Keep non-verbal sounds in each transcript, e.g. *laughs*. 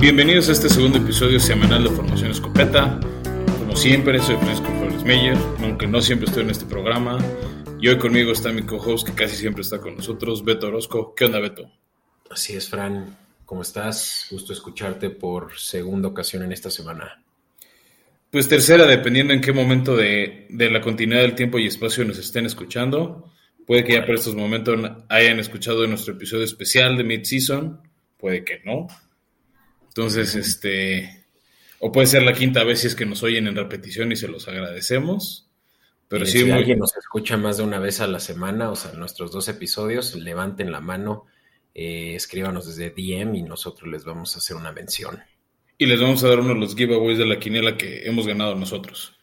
Bienvenidos a este segundo episodio semanal de Formación Escopeta. Como siempre, soy Francisco Flores Meyer, aunque no siempre estoy en este programa. Y hoy conmigo está mi co-host, que casi siempre está con nosotros, Beto Orozco. ¿Qué onda, Beto? Así es, Fran. ¿Cómo estás? Gusto escucharte por segunda ocasión en esta semana. Pues tercera, dependiendo en qué momento de, de la continuidad del tiempo y espacio nos estén escuchando. Puede que ya por estos momentos hayan escuchado nuestro episodio especial de Mid-Season, puede que no. Entonces, este, o puede ser la quinta vez si es que nos oyen en repetición y se los agradecemos. Pero sí, si alguien nos escucha más de una vez a la semana, o sea, nuestros dos episodios, levanten la mano, eh, escríbanos desde DM y nosotros les vamos a hacer una mención. Y les vamos a dar uno de los giveaways de la quiniela que hemos ganado nosotros.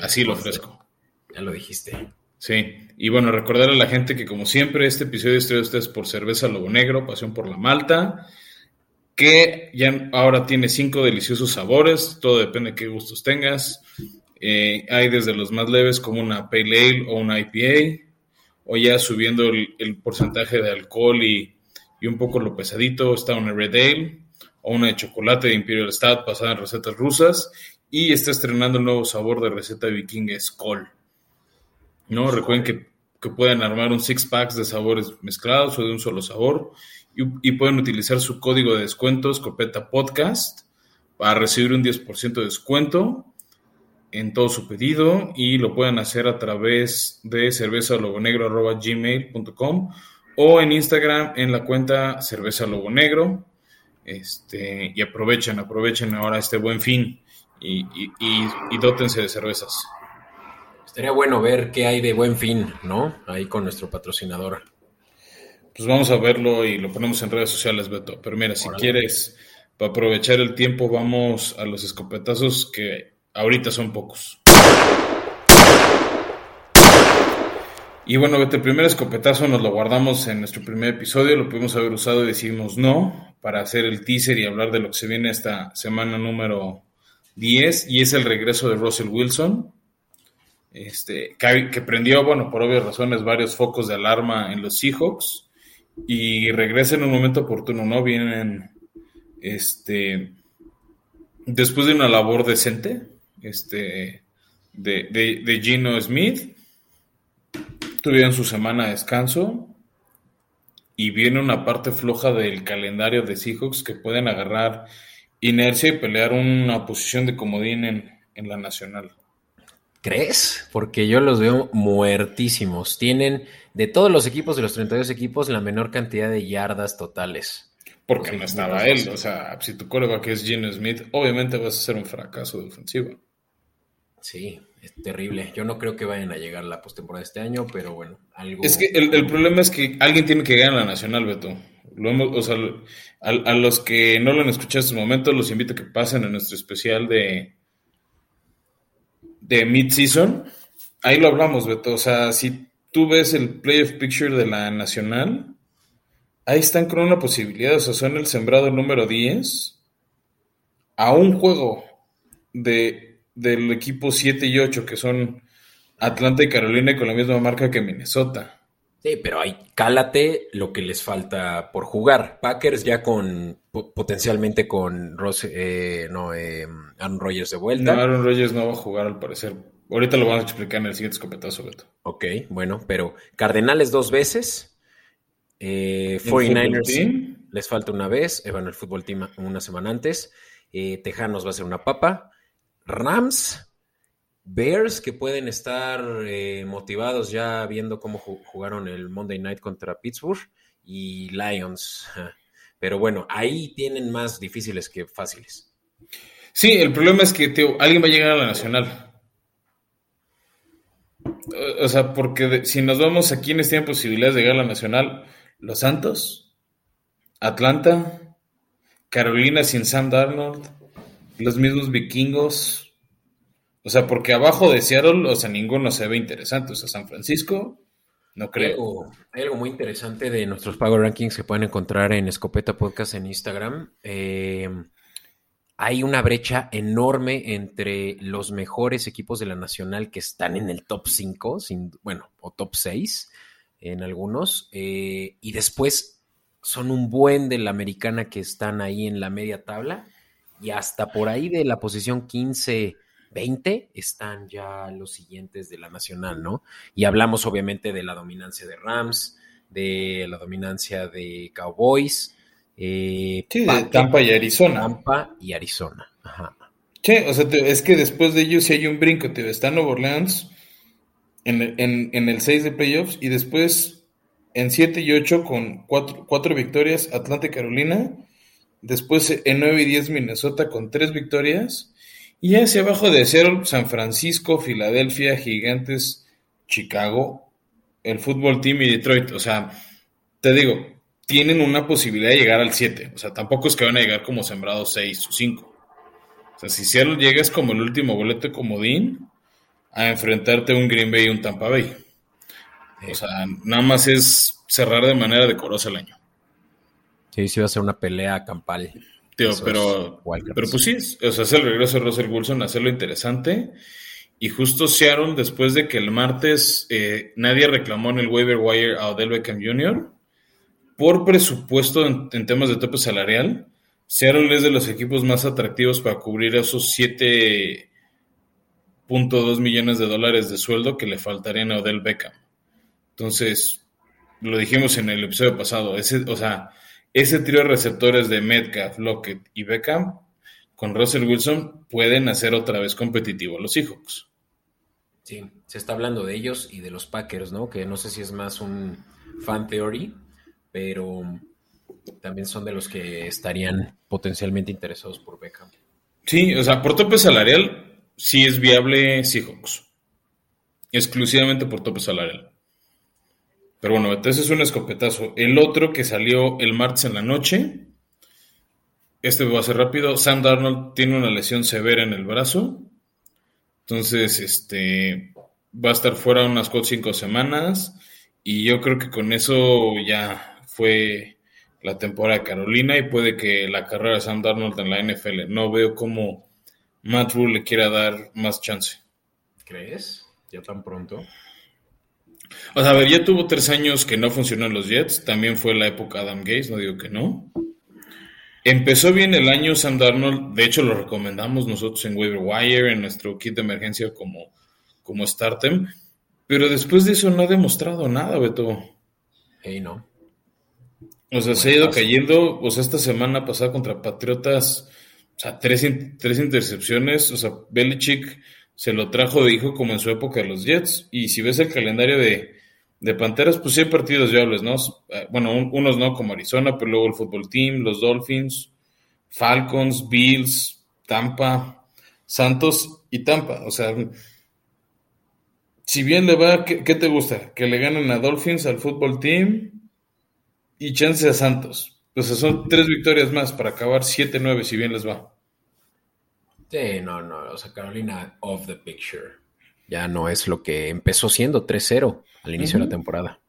Así lo ofrezco. Ya lo dijiste. Sí, y bueno, recordar a la gente que como siempre este episodio es traído ustedes por Cerveza Lobo Negro, Pasión por la Malta, que ya ahora tiene cinco deliciosos sabores, todo depende de qué gustos tengas. Eh, hay desde los más leves como una Pale Ale o una IPA, o ya subiendo el, porcentaje de alcohol y, y, un poco lo pesadito, está una Red Ale o una de chocolate de Imperial Stout basada en recetas rusas, y está estrenando un nuevo sabor de receta vikinga Skoll. ¿no? Recuerden que, pueden armar un six packs de sabores mezclados o de un solo sabor y, pueden utilizar su código de descuento Escopeta Podcast para recibir un 10% de descuento en todo su pedido y lo pueden hacer a través de cerveza gmail.com o en Instagram en la cuenta cerveza lobo negro este, y aprovechen, aprovechen ahora este buen fin y, y, y dótense de cervezas. Estaría bueno ver qué hay de buen fin, ¿no? Ahí con nuestro patrocinador. Pues vamos a verlo y lo ponemos en redes sociales, Beto. Pero mira, si quieres, para aprovechar el tiempo, vamos a los escopetazos que ahorita son pocos. Y bueno, Beto, el primer escopetazo nos lo guardamos en nuestro primer episodio, lo pudimos haber usado y decidimos no, para hacer el teaser y hablar de lo que se viene esta semana número 10, y es el regreso de Russell Wilson este, que, prendió, bueno, por obvias razones, varios focos de alarma en los Seahawks y regresa en un momento oportuno, ¿no? Vienen, este, después de una labor decente, este, de, de, Gino Smith, tuvieron su semana de descanso y viene una parte floja del calendario de Seahawks que pueden agarrar inercia y pelear una posición de comodín en, en la nacional. ¿Crees? Porque yo los veo muertísimos. Tienen de todos los equipos, de los 32 equipos, la menor cantidad de yardas totales. Porque no estaba él. O sea, si tu coreback es Gene Smith, obviamente vas a ser un fracaso de ofensiva. Sí, es terrible. Yo no creo que vayan a llegar la postemporada este año, pero bueno, algo. Es que el, problema es que alguien tiene que ganar la Nacional, Beto. Lo hemos, o sea, a, a los que no lo han escuchado en estos momentos, los invito a que pasen a nuestro especial de de mid-season, ahí lo hablamos, Beto. O sea, si tú ves el playoff picture de la Nacional, ahí están con una posibilidad. O sea, son el sembrado número 10 a un juego de, del equipo 7 y 8, que son Atlanta y Carolina, con la misma marca que Minnesota. Sí, pero ahí cálate lo que les falta por jugar. Packers ya con potencialmente con Ross, eh, no, eh, Aaron Rodgers de vuelta. No, Aaron Rodgers no va a jugar al parecer. Ahorita lo vamos a explicar en el siguiente escopetazo, Beto. Ok, bueno, pero Cardenales dos veces. Eh, 49ers les falta una vez. Eh, bueno, el fútbol team una semana antes. Eh, Tejanos va a ser una papa. Rams Bears que pueden estar eh, motivados ya viendo cómo jugaron el Monday Night contra Pittsburgh y Lions. *laughs* Pero bueno, ahí tienen más difíciles que fáciles. Sí, el problema es que alguien va a llegar a la nacional. O sea, porque si nos vamos a quienes tienen posibilidades de llegar a la nacional, Los Santos, Atlanta, Carolina sin Sam Darnold, los mismos vikingos, o sea, porque abajo de Seattle, o sea, ninguno se ve interesante. O sea, San Francisco, no creo. Hay algo, muy interesante de nuestros Power Rankings que pueden encontrar en Escopeta Podcast en Instagram. Eh, hay una brecha enorme entre los mejores equipos de la Nacional que están en el top 5, bueno, o top 6 en algunos, eh, y después son un buen de la americana que están ahí en la media tabla y hasta por ahí de la posición 15, 20 están ya los siguientes de la nacional, ¿no? Y hablamos obviamente de la dominancia de Rams, de la dominancia de Cowboys. Eh, sí, de Tampa y Arizona. Tampa y Arizona. Ajá. Sí, o sea, es que después de ellos sí hay un brinco. Te está Nuevo Orleans en, en el 6 de playoffs y después en 7 y 8 con 4, victorias Atlanta y Carolina. Después en 9 y 10 Minnesota con 3 victorias. Y hacia abajo de cero San Francisco, Filadelfia, Gigantes, Chicago, el fútbol team y Detroit. O sea, te digo, tienen una posibilidad de llegar al 7. O sea, tampoco es que van a llegar como sembrados 6 o 5. O sea, si Seattle llegas como el último boleto comodín a enfrentarte un Green Bay y un Tampa Bay. O sea, nada más es cerrar de manera decorosa el año. Sí, sí va a ser una pelea campal. Tío, pero, pero pues sí, o sea, es el regreso de Russell Wilson, hacerlo interesante. Y justo Seattle, después de que el martes eh, nadie reclamó en el waiver wire a Odell Beckham Jr., por presupuesto en, temas de tope salarial, Seattle es de los equipos más atractivos para cubrir esos 7.2 millones de dólares de sueldo que le faltarían a Odell Beckham. Entonces, lo dijimos en el episodio pasado, ese, o sea, ese trío de receptores de Metcalf, Lockett y Beckham con Russell Wilson pueden hacer otra vez competitivo a los Seahawks. Sí, se está hablando de ellos y de los Packers, ¿no? Que no sé si es más un fan theory, pero también son de los que estarían potencialmente interesados por Beckham. Sí, o sea, por tope salarial sí es viable Seahawks. Exclusivamente por tope salarial. Pero bueno, entonces es un escopetazo. El otro que salió el martes en la noche, este va a ser rápido. Sam Darnold tiene una lesión severa en el brazo. Entonces, este va a estar fuera unas 4 o 5 semanas. Y yo creo que con eso ya fue la temporada de Carolina y puede que la carrera de Sam Darnold en la NFL. No veo cómo Matt Rule le quiera dar más chance. ¿Crees? ¿Ya tan pronto? O sea, a ver, ya tuvo tres años que no funcionó en los Jets. También fue la época Adam Gates, no digo que no. Empezó bien el año Sam Darnold. De hecho, lo recomendamos nosotros en Waiver Wire, en nuestro kit de emergencia como, como Startem. Pero después de eso no ha demostrado nada, Beto. Hey, no. O sea, se ha ido cayendo. O sea, esta semana pasada contra Patriotas, o sea, tres, tres intercepciones. O sea, Belichick se lo trajo de hijo como en su época de los Jets. Y si ves el calendario de, Panteras, pues sí hay partidos viables, ¿no? Eh, bueno, unos no, como Arizona, pero luego el fútbol team, los Dolphins, Falcons, Bills, Tampa, Santos y Tampa. O sea, si bien le va, ¿qué, te gusta? Que le ganen a Dolphins, al fútbol team y chance a Santos. Pues son tres victorias más para acabar 7-9 si bien les va. Sí, no, no, o sea, Carolina off the picture. Ya no es lo que empezó siendo 3-0 al inicio de la temporada.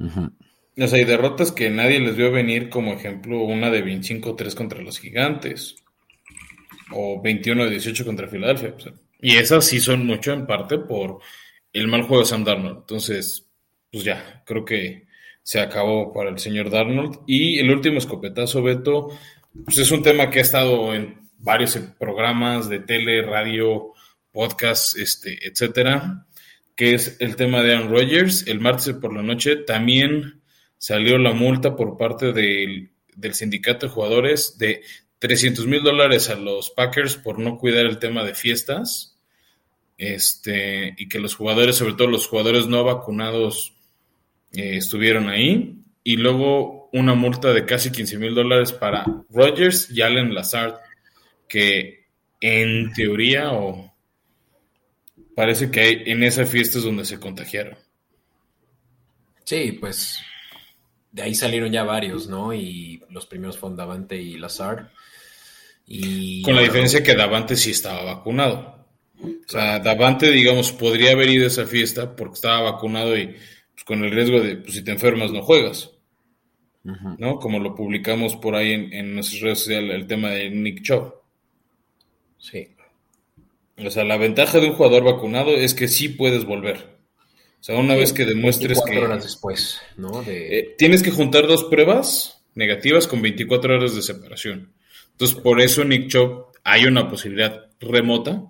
O sea, hay derrotas que nadie les vio venir, como ejemplo una de 25-3 contra los Gigantes o 21-18 contra Filadelfia. y esas sí son mucho en parte por el mal juego de Sam Darnold. Entonces, pues ya, creo que se acabó para el señor Darnold. Y el último escopetazo, Beto, pues es un tema que ha estado en varios programas de tele, radio, podcast, este, etcétera, que es el tema de Aaron Rodgers. El martes por la noche también salió la multa por parte del, sindicato de jugadores de 300 mil dólares a los Packers por no cuidar el tema de fiestas. Este, y que los jugadores, sobre todo los jugadores no vacunados, eh, estuvieron ahí. Y luego una multa de casi 15 mil dólares para Rodgers y Allen Lazard que en teoría o parece que hay, en esa fiesta es donde se contagiaron. Sí, pues de ahí salieron ya varios, ¿no? Y los primeros fueron Davante y Lazar. Y, Con la diferencia que Davante sí estaba vacunado. O sea, Davante, digamos, podría haber ido a esa fiesta porque estaba vacunado y pues, con el riesgo de, pues, si te enfermas, no juegas. ¿No? Como lo publicamos por ahí en, en nuestras redes sociales, el tema de Nick Chubb. Sí. O sea, la ventaja de un jugador vacunado es que sí puedes volver. O sea, una vez que demuestres que... horas después, ¿no? Eh, tienes que juntar dos pruebas negativas con 24 horas de separación. Entonces, por eso Nick Chubb hay una posibilidad remota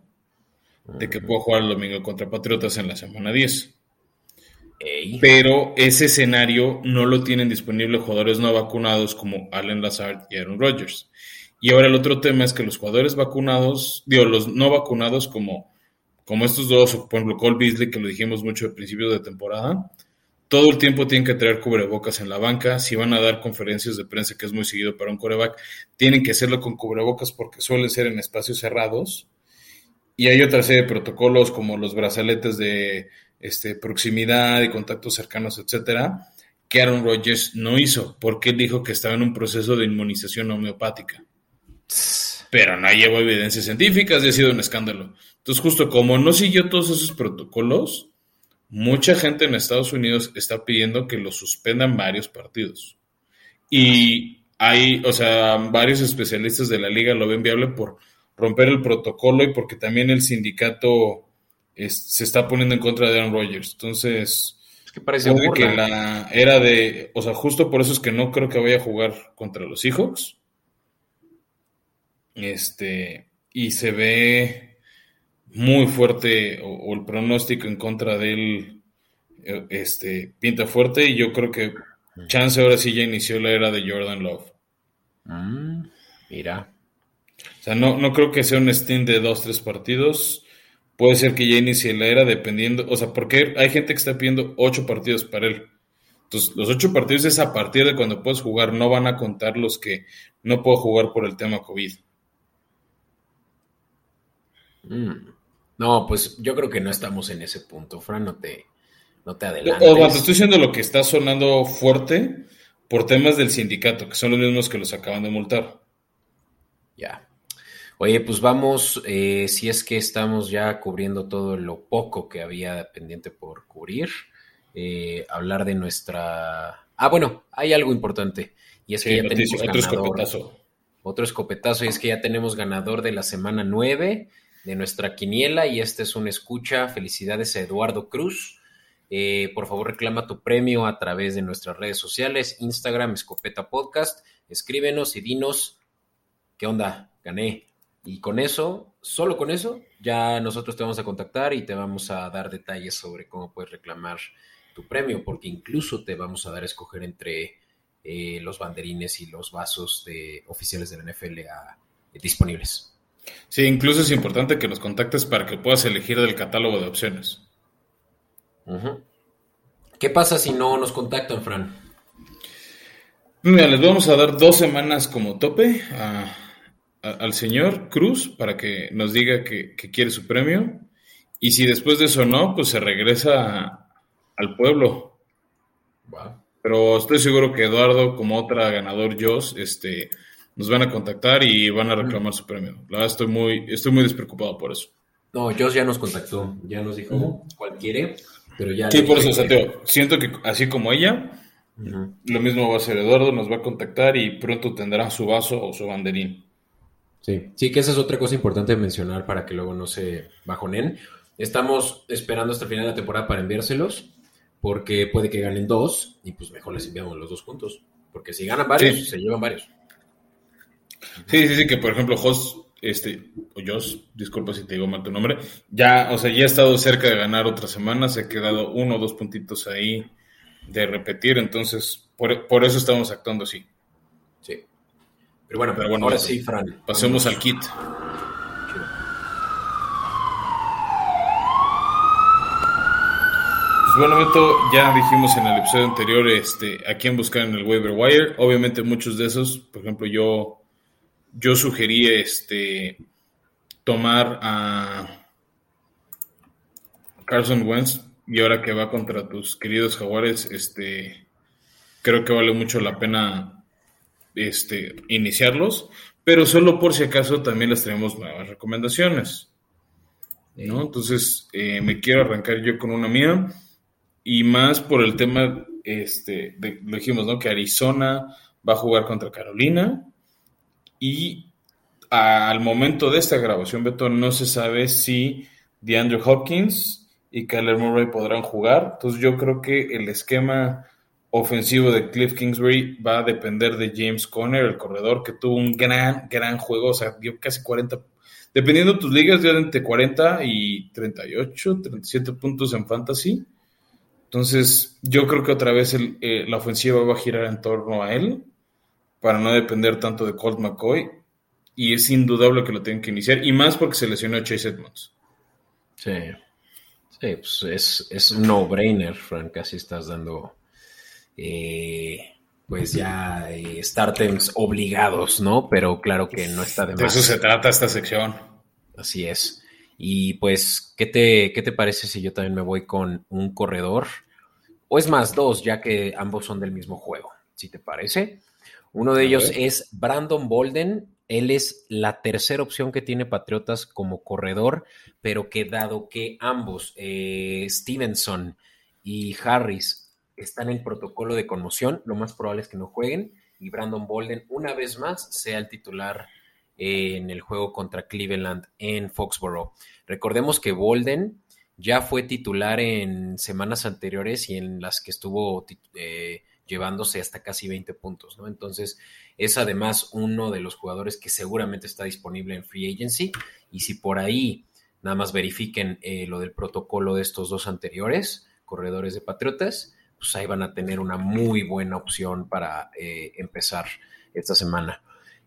de que pueda jugar el domingo contra Patriotas en la semana 10. Pero ese escenario no lo tienen disponible jugadores no vacunados como Allen Lazard y Aaron Rodgers. Y ahora el otro tema es que los jugadores vacunados, digo, los no vacunados como, como estos dos, por ejemplo Cole Beasley, que lo dijimos mucho al principio de temporada, todo el tiempo tienen que traer cubrebocas en la banca. Si van a dar conferencias de prensa, que es muy seguido para un coreback, tienen que hacerlo con cubrebocas porque suelen ser en espacios cerrados. Y hay otra serie de protocolos como los brazaletes de este, proximidad y contactos cercanos, etcétera, que Aaron Rodgers no hizo porque él dijo que estaba en un proceso de inmunización homeopática. Pero no llevó evidencias científicas y ha sido un escándalo. Entonces, justo como no siguió todos esos protocolos, mucha gente en Estados Unidos está pidiendo que lo suspendan varios partidos. Y hay, o sea, varios especialistas de la liga lo ven viable por romper el protocolo y porque también el sindicato se está poniendo en contra de Aaron Rodgers. Entonces, es que parece que la era de, o sea, justo por eso es que no creo que vaya a jugar contra los Seahawks. Este, y se ve muy fuerte, o, el pronóstico en contra de él, eh, este, pinta fuerte, y yo creo que Chance ahora sí ya inició la era de Jordan Love. Mm, mira. O sea, no, no creo que sea un stint de dos, tres partidos. Puede ser que ya inicie la era dependiendo, o sea, porque hay gente que está pidiendo ocho partidos para él. Entonces, los ocho partidos es a partir de cuando puedes jugar, no van a contar los que no puedo jugar por el tema COVID. Mm. No, pues yo creo que no estamos en ese punto, Fran, no te, no te adelantes. O, te estoy diciendo lo que está sonando fuerte por temas del sindicato, que son los mismos que los acaban de multar. Ya. Oye, pues vamos, eh, si es que estamos ya cubriendo todo lo poco que había pendiente por cubrir, eh, hablar de nuestra... Ah, bueno, hay algo importante, y es que ya tenemos otro escopetazo. Otro escopetazo, y es que ya tenemos ganador de la semana 9 de nuestra quiniela, y este es un escucha. Felicidades a Eduardo Cruz. Eh, por favor, reclama tu premio a través de nuestras redes sociales, Instagram, Escopeta Podcast. Escríbenos y dinos qué onda, gané, y con eso, solo con eso, ya nosotros te vamos a contactar y te vamos a dar detalles sobre cómo puedes reclamar tu premio, porque incluso te vamos a dar a escoger entre eh, los banderines y los vasos de oficiales de la NFL disponibles. Sí, incluso es importante que nos contactes para que puedas elegir del catálogo de opciones. ¿Qué pasa si no nos contactan, Fran? Mira, les vamos a dar dos semanas como tope a al señor Cruz para que nos diga que, quiere su premio. Y si después de eso no, pues se regresa al pueblo. Pero estoy seguro que Eduardo, como otra ganador Joss, este, nos van a contactar y van a reclamar su premio. La verdad estoy muy, estoy muy despreocupado por eso. No, Joss ya nos contactó, ya nos dijo cuál quiere, pero ya... Sí, por eso, Santiago, siento que así como ella, lo mismo va a ser Eduardo, nos va a contactar y pronto tendrá su vaso o su banderín. Sí, sí, que esa es otra cosa importante de mencionar para que luego no se bajonen. Estamos esperando hasta el final de la temporada para enviárselos, porque puede que ganen dos y pues mejor les enviamos los dos puntos. Porque si ganan varios, se llevan varios. Sí, sí, sí, que por ejemplo, Jos, este, o Jos, disculpa si te digo mal tu nombre, ya, o sea, ya ha estado cerca de ganar otra semana, se ha quedado uno o dos puntitos ahí de repetir, entonces por, por eso estamos actuando así. Pero bueno, pero bueno ahora sí, Fran. Pasemos al kit. Pues bueno, Beto, ya dijimos en el episodio anterior este, a quién buscar en el waiver wire. Obviamente muchos de esos, por ejemplo, yo, yo sugerí este, tomar a Carson Wentz y ahora que va contra tus queridos jaguares, este, creo que vale mucho la pena este, iniciarlos, pero solo por si acaso también les tenemos nuevas recomendaciones. ¿no? Entonces, eh, me quiero arrancar yo con una mía y más por el tema, este, de, lo dijimos, ¿no? Que Arizona va a jugar contra Carolina y al momento de esta grabación, Beto, no se sabe si DeAndre Hopkins y Kyler Murray podrán jugar. Entonces yo creo que el esquema ofensivo de Cliff Kingsbury va a depender de James Conner, el corredor, que tuvo un gran, gran juego, o sea, dio casi 40, dependiendo de tus ligas, dio entre 40 y 38, 37 puntos en fantasy. Entonces, yo creo que otra vez eh, la ofensiva va a girar en torno a él para no depender tanto de Colt McCoy. Y es indudable que lo tienen que iniciar, y más porque se lesionó Chase Edmonds. Sí, sí pues es, es un no-brainer, Frank, casi estás dando eh, pues ya eh, obligados, ¿no? Pero claro que no está de más. De eso se trata esta sección. Así es. Y pues, ¿qué te, ¿qué te parece si yo también me voy con un corredor? O es más, dos, ya que ambos son del mismo juego, si te parece. Uno de ellos es Brandon Bolden. Él es la tercera opción que tiene Patriotas como corredor, pero que dado que ambos, eh, Stevenson y Harris, están en protocolo de conmoción, lo más probable es que no jueguen y Brandon Bolden una vez más sea el titular eh, en el juego contra Cleveland en Foxborough. Recordemos que Bolden ya fue titular en semanas anteriores y en las que estuvo eh, llevándose hasta casi 20 puntos, ¿no? Entonces es además uno de los jugadores que seguramente está disponible en Free Agency y si por ahí nada más verifiquen eh, lo del protocolo de estos dos anteriores corredores de Patriotas, pues ahí van a tener una muy buena opción para eh, empezar esta semana.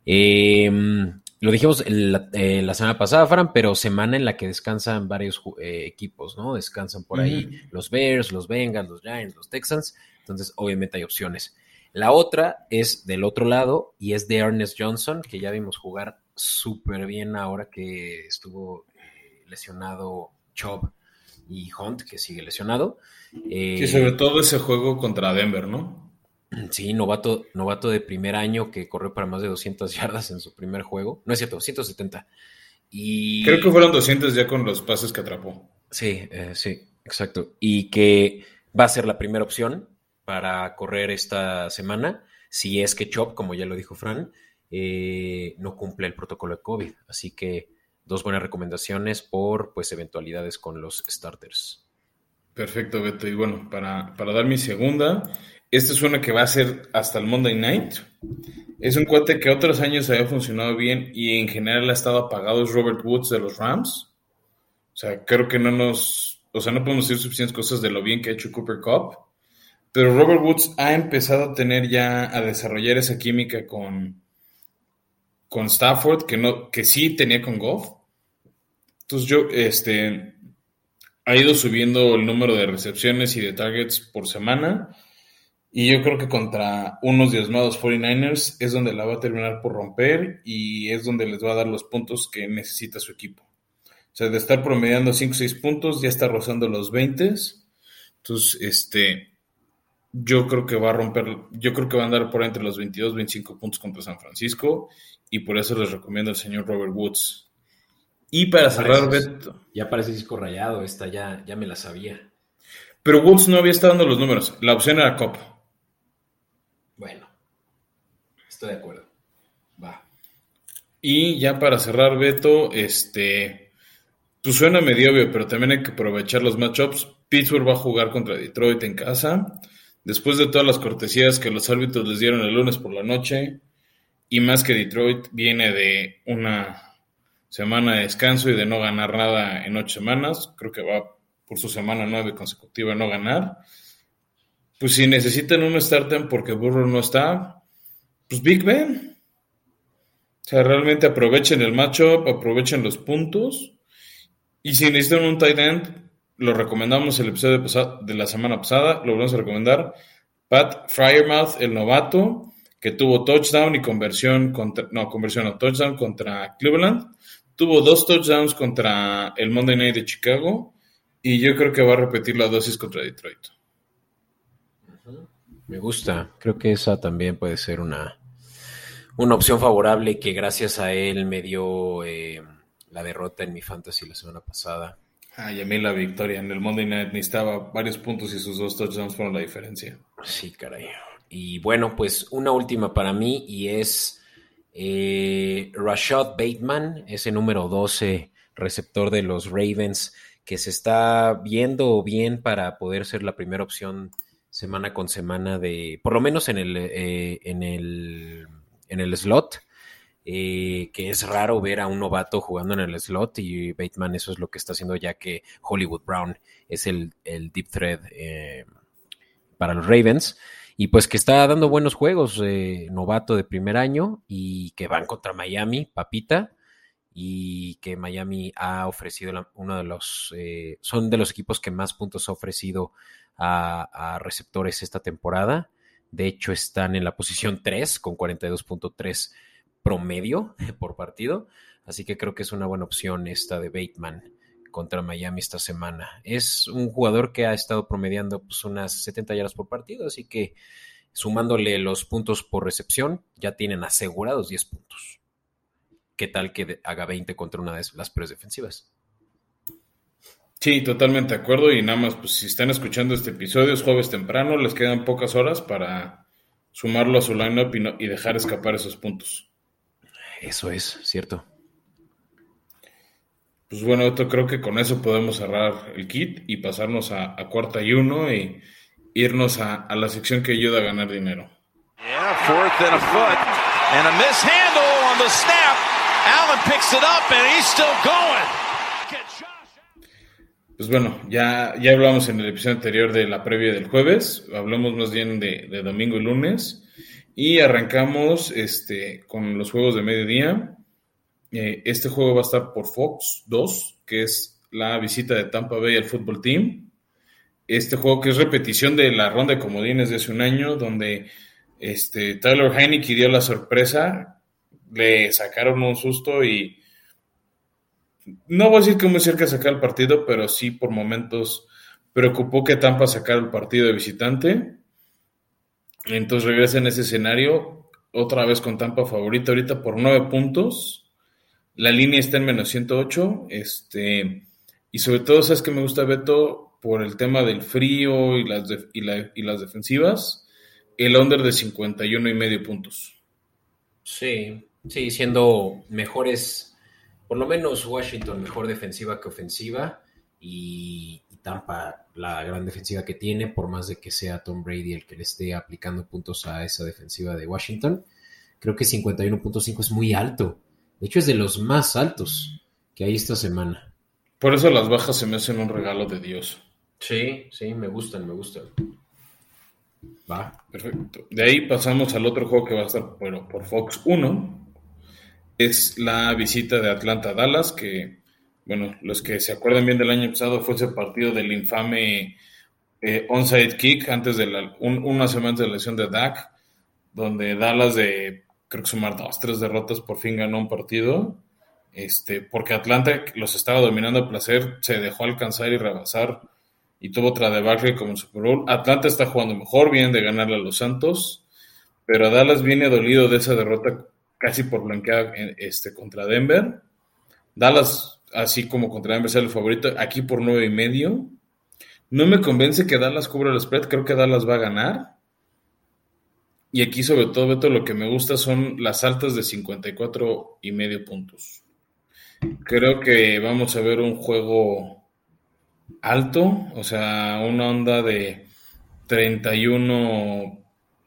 Em, lo dijimos eh, la, semana pasada, Fran, pero semana en la que descansan varios eh, equipos, ¿no? Descansan por ahí los Bears, los Bengals, los Giants, los Texans. Entonces, obviamente hay opciones. La otra es del otro lado y es de Ernest Johnson, que ya vimos jugar súper bien ahora que estuvo lesionado Chubb y Hunt, que sigue lesionado. Eh, sobre todo ese juego contra Denver, ¿no? Sí, novato, novato de primer año que corrió para más de 200 yardas en su primer juego. No es cierto, 170. Y... Creo que fueron 200 ya con los pases que atrapó. Sí, eh, sí, exacto. Y que va a ser la primera opción para correr esta semana, si es que Chop, como ya lo dijo Fran, eh, no cumple el protocolo de COVID. Así que dos buenas recomendaciones por pues eventualidades con los starters. Perfecto, Beto. Y bueno, para, dar mi segunda, esta es una que va a ser hasta el Monday Night. Es un cuate que otros años había funcionado bien y en general ha estado apagado, es Robert Woods de los Rams. O sea, creo que no nos, o sea, no podemos decir suficientes cosas de lo bien que ha hecho Cooper Cup. Pero Robert Woods ha empezado a tener ya, a desarrollar esa química con, con Stafford, que, no, que sí tenía con Goff. Entonces yo, este, ha ido subiendo el número de recepciones y de targets por semana. Y yo creo que contra unos diezmados 49ers es donde la va a terminar por romper y es donde les va a dar los puntos que necesita su equipo. O sea, de estar promediando 5 o 6 puntos, ya está rozando los 20. Entonces, este, yo creo que va a romper, yo creo que va a andar por entre los 22, 25 puntos contra San Francisco y por eso les recomiendo al señor Robert Woods. Y para cerrar, Beto. Ya parece disco rayado, esta ya, ya me la sabía. Pero Woods no había estado dando los números, la opción era Cop. Bueno, estoy de acuerdo. Va. Y ya para cerrar, Beto, este, pues suena medio obvio, pero también hay que aprovechar los matchups. Pittsburgh va a jugar contra Detroit en casa. Después de todas las cortesías que los árbitros les dieron el lunes por la noche, y más que Detroit viene de una semana de descanso y de no ganar nada en ocho semanas, creo que va por su semana nueve consecutiva no ganar. Pues si necesitan un starter porque Burrow no está, pues Big Ben. O sea, realmente aprovechen el matchup, aprovechen los puntos. Y si necesitan un tight end, lo recomendamos el episodio de la semana pasada, lo vamos a recomendar. Pat Fryermouth, el novato, que tuvo touchdown y conversión contra, no, conversión touchdown contra Cleveland. Tuvo dos touchdowns contra el Monday Night de Chicago y yo creo que va a repetir la dosis contra Detroit. Me gusta, creo que esa también puede ser una, una opción favorable que gracias a él me dio eh, la derrota en mi fantasy la semana pasada. Ah, y a mí la victoria en el Monday Night necesitaba varios puntos y sus dos touchdowns fueron la diferencia. Sí, caray. Y bueno, pues una última para mí y es eh, Rashad Bateman, ese número 12 receptor de los Ravens, que se está viendo bien para poder ser la primera opción semana con semana de, por lo menos en el, eh, en el, en el slot, eh, que es raro ver a un novato jugando en el slot y Bateman eso es lo que está haciendo ya que Hollywood Brown es el, el deep thread eh, para los Ravens y pues que está dando buenos juegos, novato de primer año y que van contra Miami, papita y que Miami ha ofrecido uno de los, eh, son de los equipos que más puntos ha ofrecido a, receptores esta temporada. De hecho, están en la posición 3 con 42.3 promedio *laughs* por partido. Así que creo que es una buena opción esta de Bateman contra Miami esta semana. Es un jugador que ha estado promediando pues, unas 70 yardas por partido, así que sumándole los puntos por recepción, ya tienen asegurados 10 puntos. ¿qué tal que haga 20 contra una de las peores defensivas? Sí, totalmente de acuerdo. Y nada más, pues si están escuchando este episodio, es jueves temprano, les quedan pocas horas para sumarlo a su lineup y, y dejar escapar esos puntos. Eso es, cierto. Pues bueno, esto creo que con eso podemos cerrar el kit y pasarnos a, cuarta y uno y irnos a, la sección que ayuda a ganar dinero. fourth and a foot and a mishandle on the snap. Allen picks it up and he's still going. Pues bueno, ya, ya hablamos en el episodio anterior de la previa del jueves, hablamos más bien de, domingo y lunes, y arrancamos este, con los juegos de mediodía. Eh, este juego va a estar por Fox 2, que es la visita de Tampa Bay al Football Team. Este juego que es repetición de la ronda de comodines de hace un año, donde este, Tyler Heineke dio la sorpresa le sacaron un susto y no voy a decir que muy cerca de sacar el partido, pero sí por momentos preocupó que Tampa sacara el partido de visitante. Entonces regresa en ese escenario, otra vez con Tampa favorita ahorita por nueve puntos. La línea está en menos 108. Este, y sobre todo, ¿sabes que me gusta Beto? Por el tema del frío y las, y, y las defensivas. El under de 51 y medio puntos. Sí, Sí, siendo mejores, por lo menos Washington mejor defensiva que ofensiva y, Tampa la gran defensiva que tiene, por más de que sea Tom Brady el que le esté aplicando puntos a esa defensiva de Washington. Creo que 51.5 es muy alto. De hecho, es de los más altos que hay esta semana. Por eso las bajas se me hacen un regalo de Dios. Sí, sí, me gustan, me gustan. Va. Perfecto. De ahí pasamos al otro juego que va a estar por Fox 1, es la visita de Atlanta a Dallas, que, bueno, los que se acuerdan bien del año pasado fue ese partido del infame eh, onside kick antes de la, una semana de la lesión de Dak, donde Dallas de, creo que sumar dos, tres derrotas, por fin ganó un partido. Este, porque Atlanta los estaba dominando a placer, se dejó alcanzar y rebasar y tuvo otra debacle como Super Bowl. Atlanta está jugando mejor, viene de ganarle a los Santos, pero Dallas viene dolido de esa derrota casi por blanquear este, contra Denver. Dallas, así como contra Denver, el favorito, aquí por nueve y medio. No me convence que Dallas cubra el spread, creo que Dallas va a ganar. Y aquí sobre todo, Beto, lo que me gusta son las altas de 54 y medio puntos. Creo que vamos a ver un juego alto, o sea, una onda de 31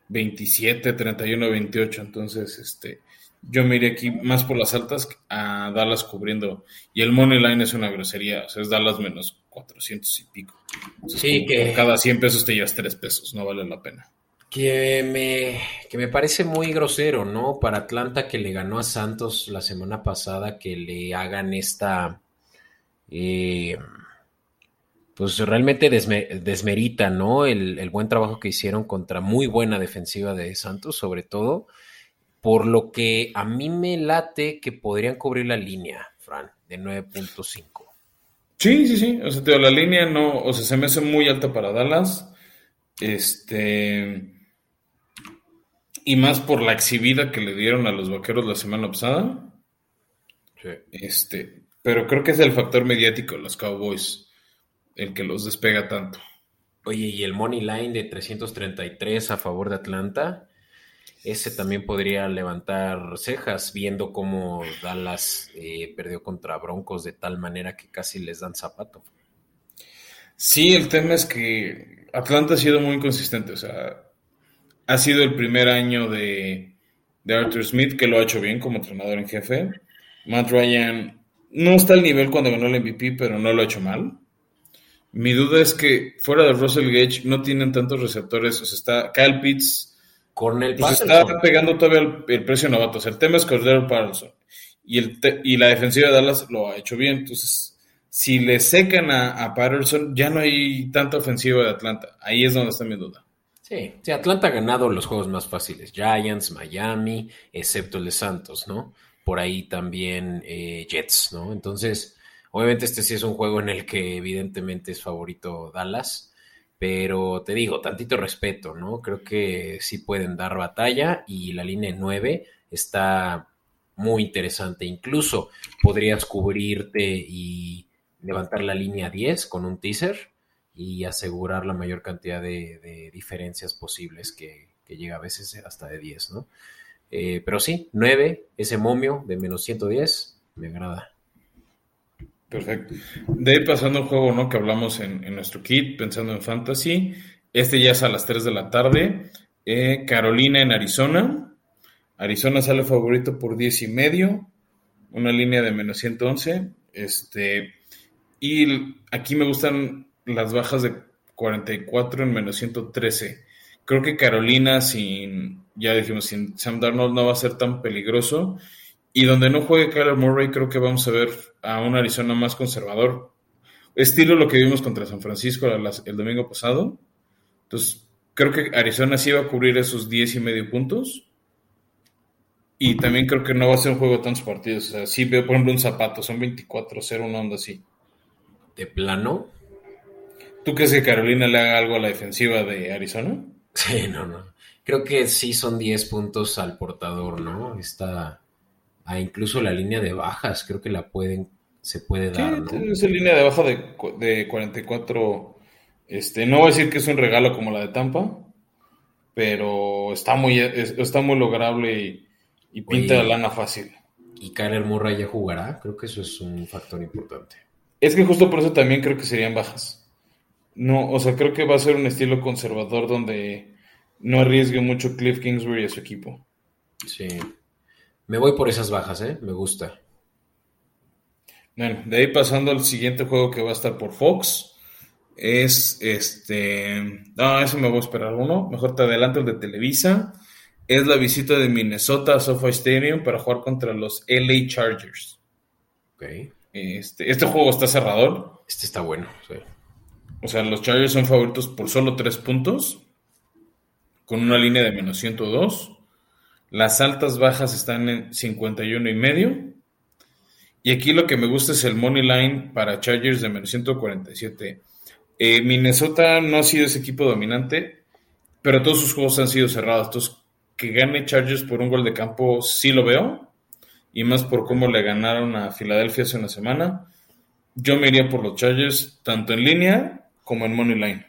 27, 31 28, entonces este yo me iré aquí más por las altas a Dallas cubriendo. Y el money line es una grosería, o sea, es Dallas menos 400 y pico. sí, que cada 100 pesos te llevas 3 pesos, no vale la pena. Que me, que me parece muy grosero, ¿no? Para Atlanta que le ganó a Santos la semana pasada, que le hagan esta... Eh, pues realmente desmerita, ¿no? El, el buen trabajo que hicieron contra muy buena defensiva de Santos, sobre todo por lo que a mí me late que podrían cubrir la línea, Fran, de 9.5. Sí, sí, sí. O sea, la línea no, o sea, se me hace muy alta para Dallas. Este. Y más por la exhibida que le dieron a los vaqueros la semana pasada. Sí. Este. Pero creo que es el factor mediático, los Cowboys, el que los despega tanto. Oye, y el money line de 333 a favor de Atlanta ese también podría levantar cejas viendo cómo Dallas eh, perdió contra Broncos de tal manera que casi les dan zapato. Sí, el tema es que Atlanta ha sido muy inconsistente. O sea, ha sido el primer año de, de Arthur Smith que lo ha hecho bien como entrenador en jefe. Matt Ryan no está al nivel cuando ganó el MVP, pero no lo ha hecho mal. Mi duda es que fuera de Russell Gage no tienen tantos receptores. O sea, está Kyle Pitts. Cornell pues está pegando todavía el, precio novato. O sea, el tema es Cordero Patterson. Y, el y la defensiva de Dallas lo ha hecho bien. Entonces, si le secan a, Patterson, ya no hay tanta ofensiva de Atlanta. Ahí es donde está mi duda. Sí, sí, Atlanta ha ganado los juegos más fáciles. Giants, Miami, excepto el de Santos, ¿no? Por ahí también eh, Jets, ¿no? Entonces, Obviamente este sí es un juego en el que evidentemente es favorito Dallas, pero te digo, tantito respeto, ¿no? Creo que sí pueden dar batalla y la línea 9 está muy interesante. Incluso podrías cubrirte y levantar la línea 10 con un teaser y asegurar la mayor cantidad de, diferencias posibles que, llega a veces hasta de 10, ¿no? Eh, pero sí, 9, ese momio de menos 110, me agrada. Perfecto. De ir pasando el juego, ¿no? Que hablamos en, nuestro kit, pensando en fantasy. Este ya es a las 3 de la tarde. Eh, Carolina en Arizona. Arizona sale favorito por 10 y medio. Una línea de menos 111. Este, y aquí me gustan las bajas de 44 en menos 113. Creo que Carolina sin, ya dijimos, sin Sam Darnold no va a ser tan peligroso. Y donde no juegue Kyler Murray, creo que vamos a ver a un Arizona más conservador. Estilo lo que vimos contra San Francisco el domingo pasado. Entonces, creo que Arizona sí va a cubrir esos 10 y medio puntos. Y también creo que no va a ser un juego de tantos partidos. O sea, sí veo, por ejemplo, un zapato, son 24-0, una onda así. ¿De plano? ¿Tú crees que Carolina le haga algo a la defensiva de Arizona? Sí, no, no. Creo que sí son 10 puntos al portador, ¿no? Está a incluso la línea de bajas, creo que la pueden, se puede dar. Sí, esa línea de baja de, de 44, este, no voy a decir que es un regalo como la de Tampa, pero está muy, está muy lograble y, pinta la lana fácil. ¿Y Kyler Murray ya jugará? Creo que eso es un factor importante. Es que justo por eso también creo que serían bajas. No, o sea, creo que va a ser un estilo conservador donde no arriesgue mucho Cliff Kingsbury a su equipo. Sí. Me voy por esas bajas, ¿eh? Me gusta. Bueno, de ahí pasando al siguiente juego que va a estar por Fox. Es este. No, eso me voy a esperar uno. Mejor te adelanto el de Televisa. Es la visita de Minnesota a SoFi Stadium para jugar contra los LA Chargers. Ok. Este, este juego está cerrador. Este está bueno, sí. O sea, los Chargers son favoritos por solo tres puntos. Con una línea de menos 102. Las altas bajas están en 51 y medio. Y aquí lo que me gusta es el money line para Chargers de menos 147. Eh, Minnesota no ha sido ese equipo dominante, pero todos sus juegos han sido cerrados. Entonces, que gane Chargers por un gol de campo sí lo veo. Y más por cómo le ganaron a Filadelfia hace una semana. Yo me iría por los Chargers, tanto en línea como en money line.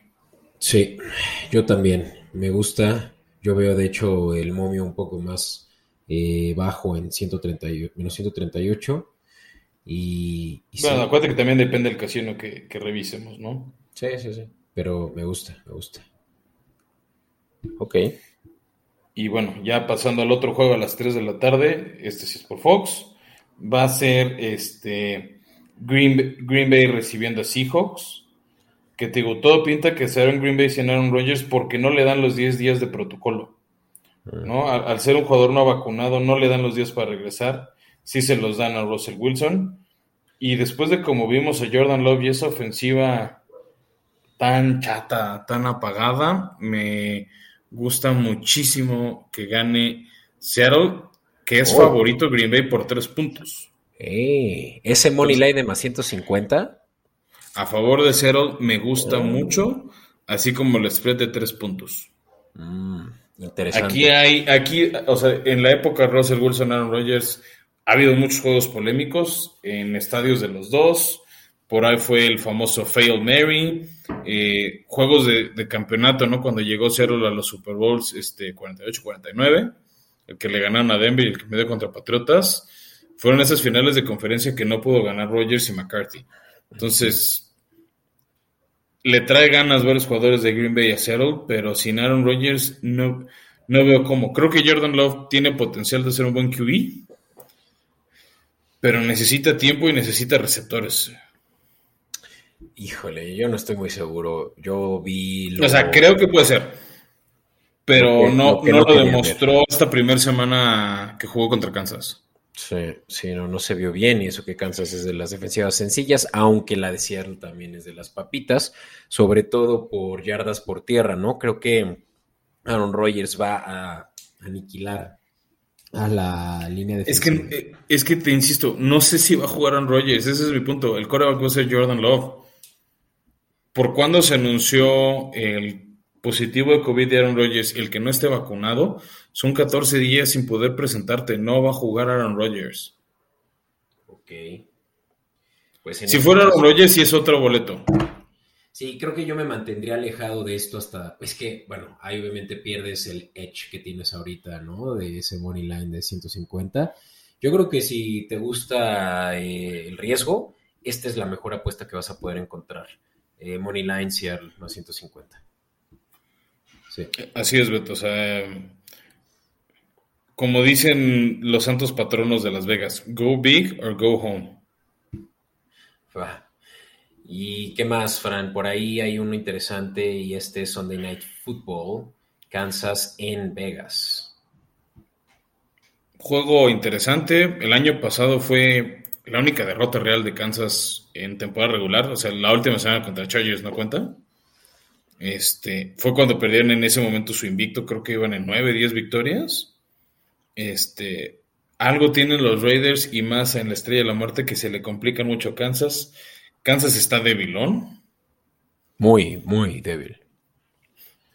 Sí, yo también. Me gusta. Yo veo, de hecho, el momio un poco más eh, bajo en 130, menos 138. Y, bueno, acuérdate que también depende del casino que, revisemos, ¿no? Sí, sí, sí. Pero me gusta, me gusta. Ok. Y bueno, ya pasando al otro juego a las 3 de la tarde, este sí es por Fox. Va a ser este Green, Green Bay recibiendo a Seahawks que te digo, todo pinta que será en Green Bay en Aaron Rodgers porque no le dan los 10 días de protocolo. ¿no? Al, ser un jugador no vacunado, no le dan los días para regresar. Sí se los dan a Russell Wilson. Y después de como vimos a Jordan Love y esa ofensiva tan chata, tan apagada, me gusta muchísimo que gane Seattle, que es oh. favorito Green Bay por tres puntos. Ese money line de más 150 a favor de Seattle me gusta oh. mucho, así como el spread de tres puntos. Mm, interesante. Aquí hay, aquí, o sea, en la época Russell Wilson, Aaron Rodgers, ha habido muchos juegos polémicos en estadios de los dos. Por ahí fue el famoso Fail Mary, eh, juegos de, campeonato, ¿no? Cuando llegó Seattle a los Super Bowls este, 48-49, el que le ganaron a Denver y el que me dio contra Patriotas. Fueron esas finales de conferencia que no pudo ganar Rodgers y McCarthy. Entonces, le trae ganas ver los jugadores de Green Bay a Seattle, pero sin Aaron Rodgers no, no veo cómo. Creo que Jordan Love tiene potencial de ser un buen QB, pero necesita tiempo y necesita receptores. Híjole, yo no estoy muy seguro. Yo vi. O sea, creo que puede ser. Pero no, no, lo demostró esta primera semana que jugó contra Kansas. Sí, sí, no, no se vio bien y eso que Kansas es de las defensivas sencillas, aunque la de Seattle también es de las papitas, sobre todo por yardas por tierra, ¿no? Creo que Aaron Rodgers va a aniquilar a la línea de Es que, eh, es que te insisto, no sé si va a jugar Aaron Rodgers, ese es mi punto. El coreback va a ser Jordan Love. ¿Por cuándo se anunció el positivo de COVID de Aaron Rodgers y el que no esté vacunado? Son 14 días sin poder presentarte. No va a jugar Aaron Rodgers. Ok. Pues si fuera Aaron Rodgers, sí es otro boleto. Sí, creo que yo me mantendría alejado de esto hasta. Es que, bueno, ahí obviamente pierdes el edge que tienes ahorita, ¿no? De ese money line de 150. Yo creo que si te gusta eh, el riesgo, esta es la mejor apuesta que vas a poder encontrar. Eh, money line Seattle más 150. Sí. Así es, Beto. O sea, como dicen los santos patronos de Las Vegas, go big or go home. ¿Y qué más, Fran? Por ahí hay uno interesante y este es Sunday Night Football, Kansas en Vegas. Juego interesante. El año pasado fue la única derrota real de Kansas en temporada regular. O sea, la última semana contra Chargers no cuenta. Este, fue cuando perdieron en ese momento su invicto. Creo que iban en 9, 10 victorias. Este, algo tienen los Raiders y más en la Estrella de la Muerte que se le complica mucho a Kansas. Kansas está débilón. Muy, muy débil.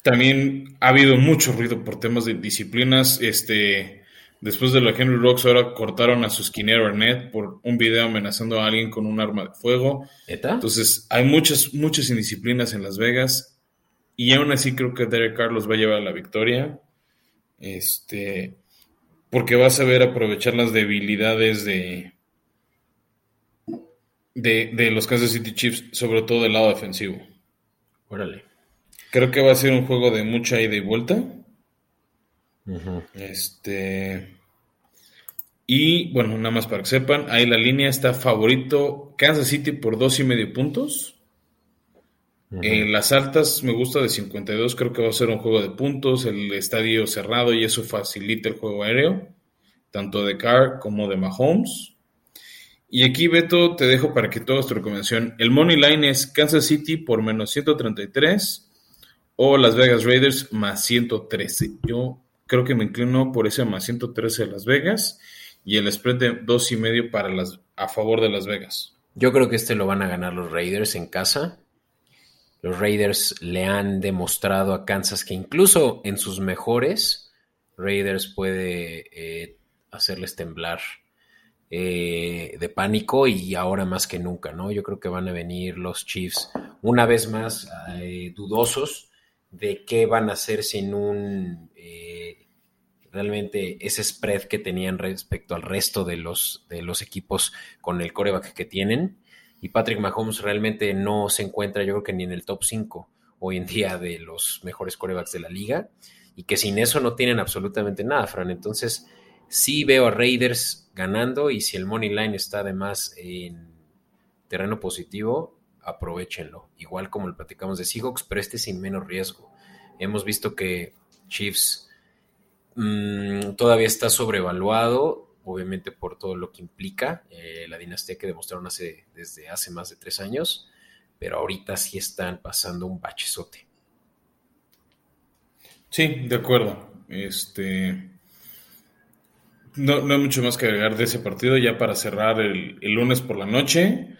También ha habido mucho ruido por temas de disciplinas. Este, después de lo de Henry Rocks, ahora cortaron a su esquinero Arnett por un video amenazando a alguien con un arma de fuego. Entonces, hay muchas, muchas indisciplinas en Las Vegas. Y aún así creo que Derek Carlos va a llevar la victoria. Este, porque vas a ver aprovechar las debilidades de, de, los Kansas City Chiefs, sobre todo del lado defensivo. Órale. Creo que va a ser un juego de mucha ida y vuelta. Este. Y bueno, nada más para que sepan, ahí la línea está favorito Kansas City por dos y medio puntos. En las altas me gusta de 52, creo que va a ser un juego de puntos, el estadio cerrado y eso facilita el juego aéreo, tanto de Carr como de Mahomes. Y aquí, Beto, te dejo para que tú hagas tu recomendación. El money line es Kansas City por menos 133 o Las Vegas Raiders más 113. Yo creo que me inclino por ese más 113 de Las Vegas y el spread de dos y medio para las a favor de Las Vegas. Yo creo que este lo van a ganar los Raiders en casa. Los Raiders le han demostrado a Kansas que incluso en sus mejores, Raiders puede eh, hacerles temblar eh, de pánico y ahora más que nunca, ¿no? Yo creo que van a venir los Chiefs una vez más eh, dudosos de qué van a hacer sin un realmente ese spread que tenían respecto al resto de los, de los equipos con el coreback que tienen y Patrick Mahomes realmente no se encuentra, yo creo que ni en el top 5 hoy en día de los mejores corebacks de la liga, y que sin eso no tienen absolutamente nada, Fran. Entonces, sí veo a Raiders ganando, y si el Money Line está además en terreno positivo, aprovechenlo. Igual como lo platicamos de Seahawks, pero este sin menos riesgo. Hemos visto que Chiefs mm, todavía está sobrevaluado obviamente por todo lo que implica eh, la dinastía que demostraron hace, desde hace más de tres años, pero ahorita sí están pasando un bachezote. Sí, de acuerdo. Este, no, hay mucho más que agregar de ese partido. Ya para cerrar el, lunes por la noche,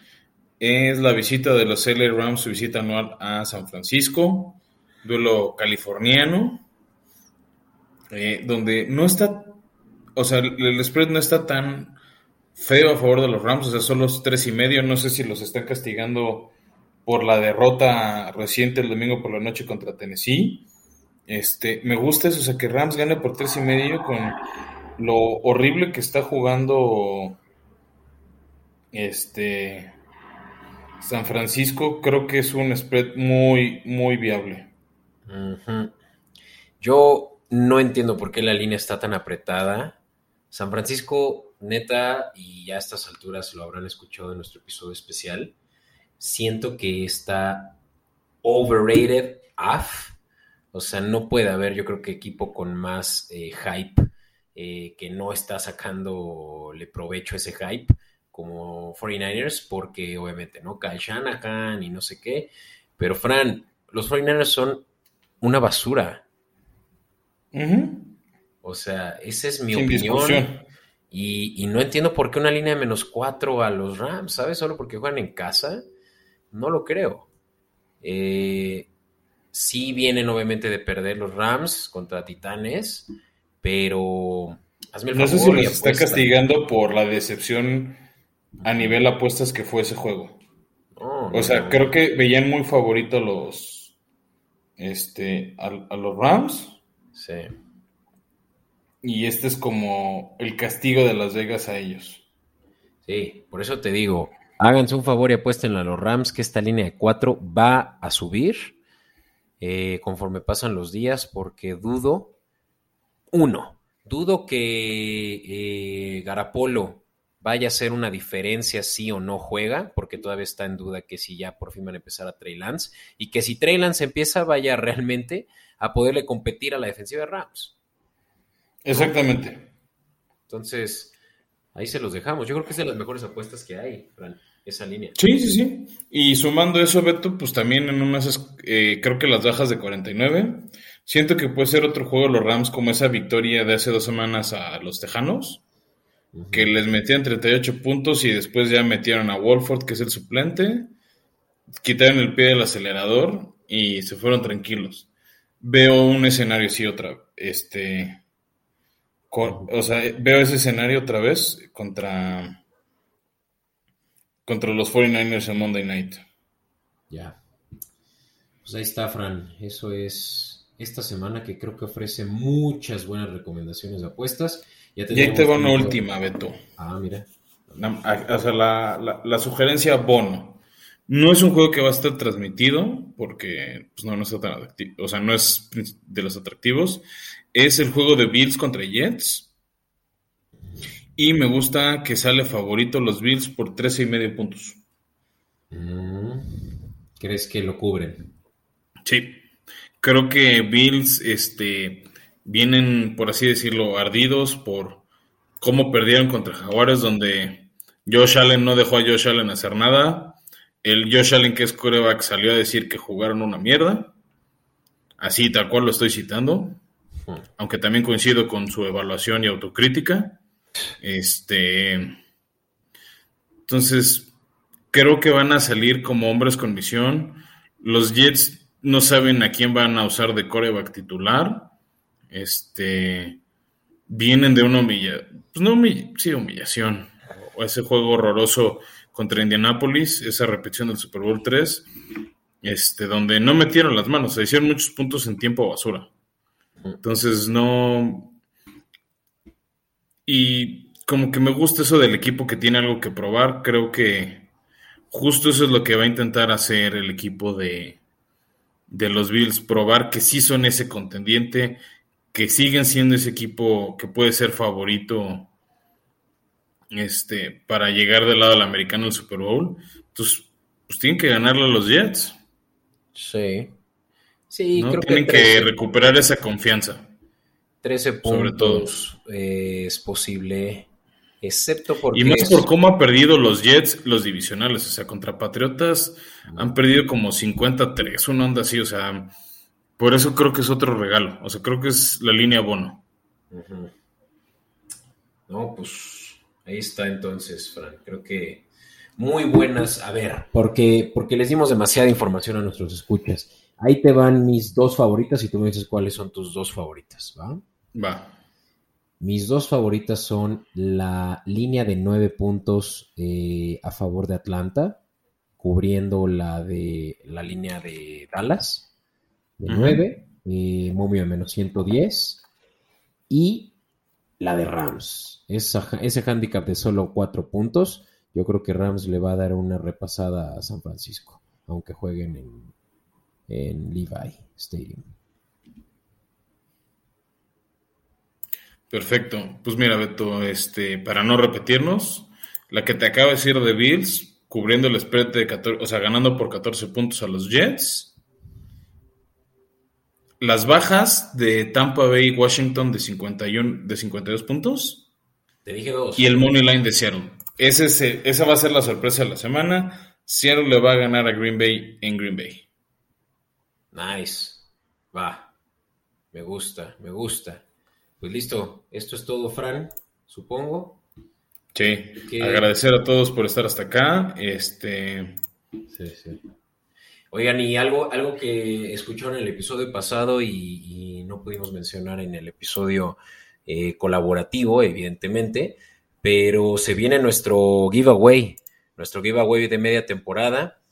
es la visita de los LA Rams, su visita anual a San Francisco, duelo californiano, eh, donde no está o sea, el spread no está tan feo a favor de los Rams, o sea, son los tres y medio, no sé si los están castigando por la derrota reciente el domingo por la noche contra Tennessee. Este, me gusta eso, o sea, que Rams gane por tres y medio con lo horrible que está jugando este San Francisco creo que es un spread muy, muy viable. Yo no entiendo por qué la línea está tan apretada. San Francisco, neta, y ya a estas alturas lo habrán escuchado en nuestro episodio especial, siento que está overrated, off. O sea, no puede haber, yo creo que equipo con más eh, hype eh, que no está sacándole provecho a ese hype como 49ers, porque obviamente, ¿no? Kyle Shanahan y no sé qué. Pero, Fran, los 49ers son una basura. O sea, esa es mi opinión. Y, no entiendo por qué una línea de menos cuatro a los Rams, ¿sabes? Solo porque juegan en casa. No lo creo. Eh, sí vienen obviamente de perder los Rams contra Titanes, pero hazme el favor. No sé si los está castigando por la decepción a nivel apuestas que fue ese juego. o sea, creo que veían muy favorito los este a, los Rams. Sí. Y este es como el castigo de Las Vegas a ellos. Sí, por eso te digo, háganse un favor y apuesten a los Rams que esta línea de 4 va a subir eh, conforme pasan los días porque dudo, uno, dudo que eh, Garapolo vaya a ser una diferencia si o no juega, porque todavía está en duda que si ya por fin van a empezar a Trey Lance, y que si Trey Lance empieza, vaya realmente a poderle competir a la defensiva de Rams. Exactamente. Entonces, ahí se los dejamos. Yo creo que es de las mejores apuestas que hay, Fran, esa línea. Sí, sí, sí. Y sumando eso, Beto, pues también en unas, eh, creo que las bajas de 49. Siento que puede ser otro juego los Rams como esa victoria de hace dos semanas a los Tejanos que les metían 38 puntos y después ya metieron a Wolford, que es el suplente, quitaron el pie del acelerador y se fueron tranquilos. Veo un escenario así otra, este, o sea, veo ese escenario otra vez contra, contra los 49ers en Monday Night. Ya. Pues ahí está, Fran. Eso es esta semana que creo que ofrece muchas buenas recomendaciones de apuestas. y ahí te va una última, Beto. Ah, mira. La, o sea, la, sugerencia bono. No es un juego que va a estar transmitido porque pues no, no está tan atractivo. O sea, no es de los atractivos. Es el juego de Bills contra Jets. Y me gusta que sale favorito los Bills por 13 y medio puntos. Mm, ¿Crees que lo cubren? Sí. Creo que Bills, este, vienen, por así decirlo, ardidos por cómo perdieron contra Jaguares, donde Josh Allen no dejó a Josh Allen hacer nada. El Josh Allen, que es coreback, salió a decir que jugaron una mierda. Así, tal cual lo estoy citando. Aunque también coincido con su evaluación y autocrítica. Este. Entonces, creo que van a salir como hombres con misión. Los Jets no saben a quién van a usar de coreback titular. Este, vienen de una humillación, pues no sí, humillación, o ese juego horroroso contra Indianapolis, esa repetición del Super Bowl 3, este, donde no metieron las manos, se hicieron muchos puntos en tiempo basura. Entonces, no. Y como que me gusta eso del equipo que tiene algo que probar. Creo que justo eso es lo que va a intentar hacer el equipo de, de los Bills, probar que sí son ese contendiente, que siguen siendo ese equipo que puede ser favorito este, para llegar del lado del americano al Super Bowl. Entonces, pues tienen que ganarle a los Jets. Sí. Sí, creo tienen que, recuperar esa confianza. 13 puntos sobre todos. Eh, es posible, excepto porque... Y más por cómo ha perdido los Jets los divisionales, o sea, contra Patriotas han perdido como 53, una onda así, o sea, por eso creo que es otro regalo. O sea, creo que es la línea bono. No, pues ahí está entonces, Fran. Creo que muy buenas. A ver, porque, porque les dimos demasiada información a nuestros escuchas. Ahí te van mis dos favoritas y tú me dices cuáles son tus dos favoritas, ¿va? Va. Mis dos favoritas son la línea de nueve puntos eh, a favor de Atlanta, cubriendo la de la línea de Dallas de 9, eh, Momio de menos 110 y la de Rams. ese handicap de solo 4 puntos yo creo que Rams le va a dar una repasada a San Francisco, aunque jueguen en, en Levi Stadium. Perfecto. Pues mira, Beto, este, para no repetirnos, la que te acaba de decir de Bills, cubriendo el spread de 14, o sea, ganando por 14 puntos a los Jets. Las bajas de Tampa Bay y Washington de 51, de 52 puntos. Te dije dos. Y el money line de Seattle. Ese, esa va a ser la sorpresa de la semana. Seattle le va a ganar a Green Bay en Green Bay. Nice. Va. Me gusta, me gusta. Pues listo, esto es todo, Fran, supongo. Sí, agradecer a todos por estar hasta acá. Este. Sí, sí. Oigan, y algo, algo que escucharon en el episodio pasado y, no pudimos mencionar en el episodio eh, colaborativo, evidentemente, pero se viene nuestro giveaway, nuestro giveaway de media temporada.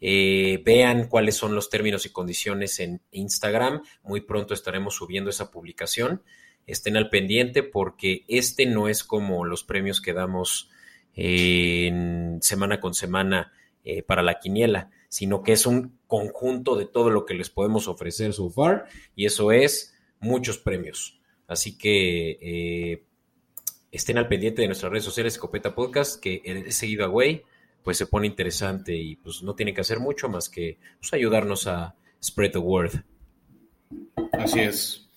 Eh, vean cuáles son los términos y condiciones en Instagram. Muy pronto estaremos subiendo esa publicación estén al pendiente porque este no es como los premios que damos en semana con semana eh, para la quiniela, sino que es un conjunto de todo lo que les podemos ofrecer so far y eso es muchos premios. Así que eh, estén al pendiente de nuestras redes sociales Escopeta Podcast, que ese giveaway pues se pone interesante y pues no tiene que hacer mucho más que pues, ayudarnos a spread the word. Así es.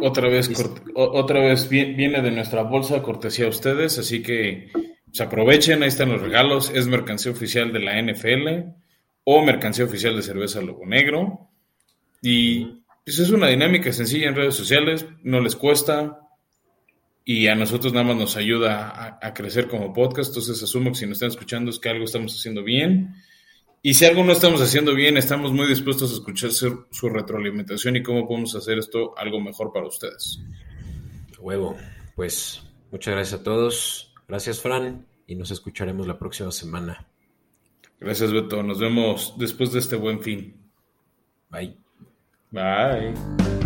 Otra vez, otra vez viene de nuestra bolsa, cortesía a ustedes, así que pues, aprovechen, ahí están los regalos, es mercancía oficial de la NFL o mercancía oficial de cerveza Lobo Negro. Y pues, es una dinámica sencilla en redes sociales, no les cuesta y a nosotros nada más nos ayuda a, a crecer como podcast, entonces asumo que si nos están escuchando es que algo estamos haciendo bien y si algo no estamos haciendo bien, estamos muy dispuestos a escuchar su, retroalimentación y cómo podemos hacer esto algo mejor para ustedes. Huevo, pues muchas gracias a todos. Gracias, Fran, y nos escucharemos la próxima semana. Gracias, Beto. Nos vemos después de este buen fin. Bye. Bye.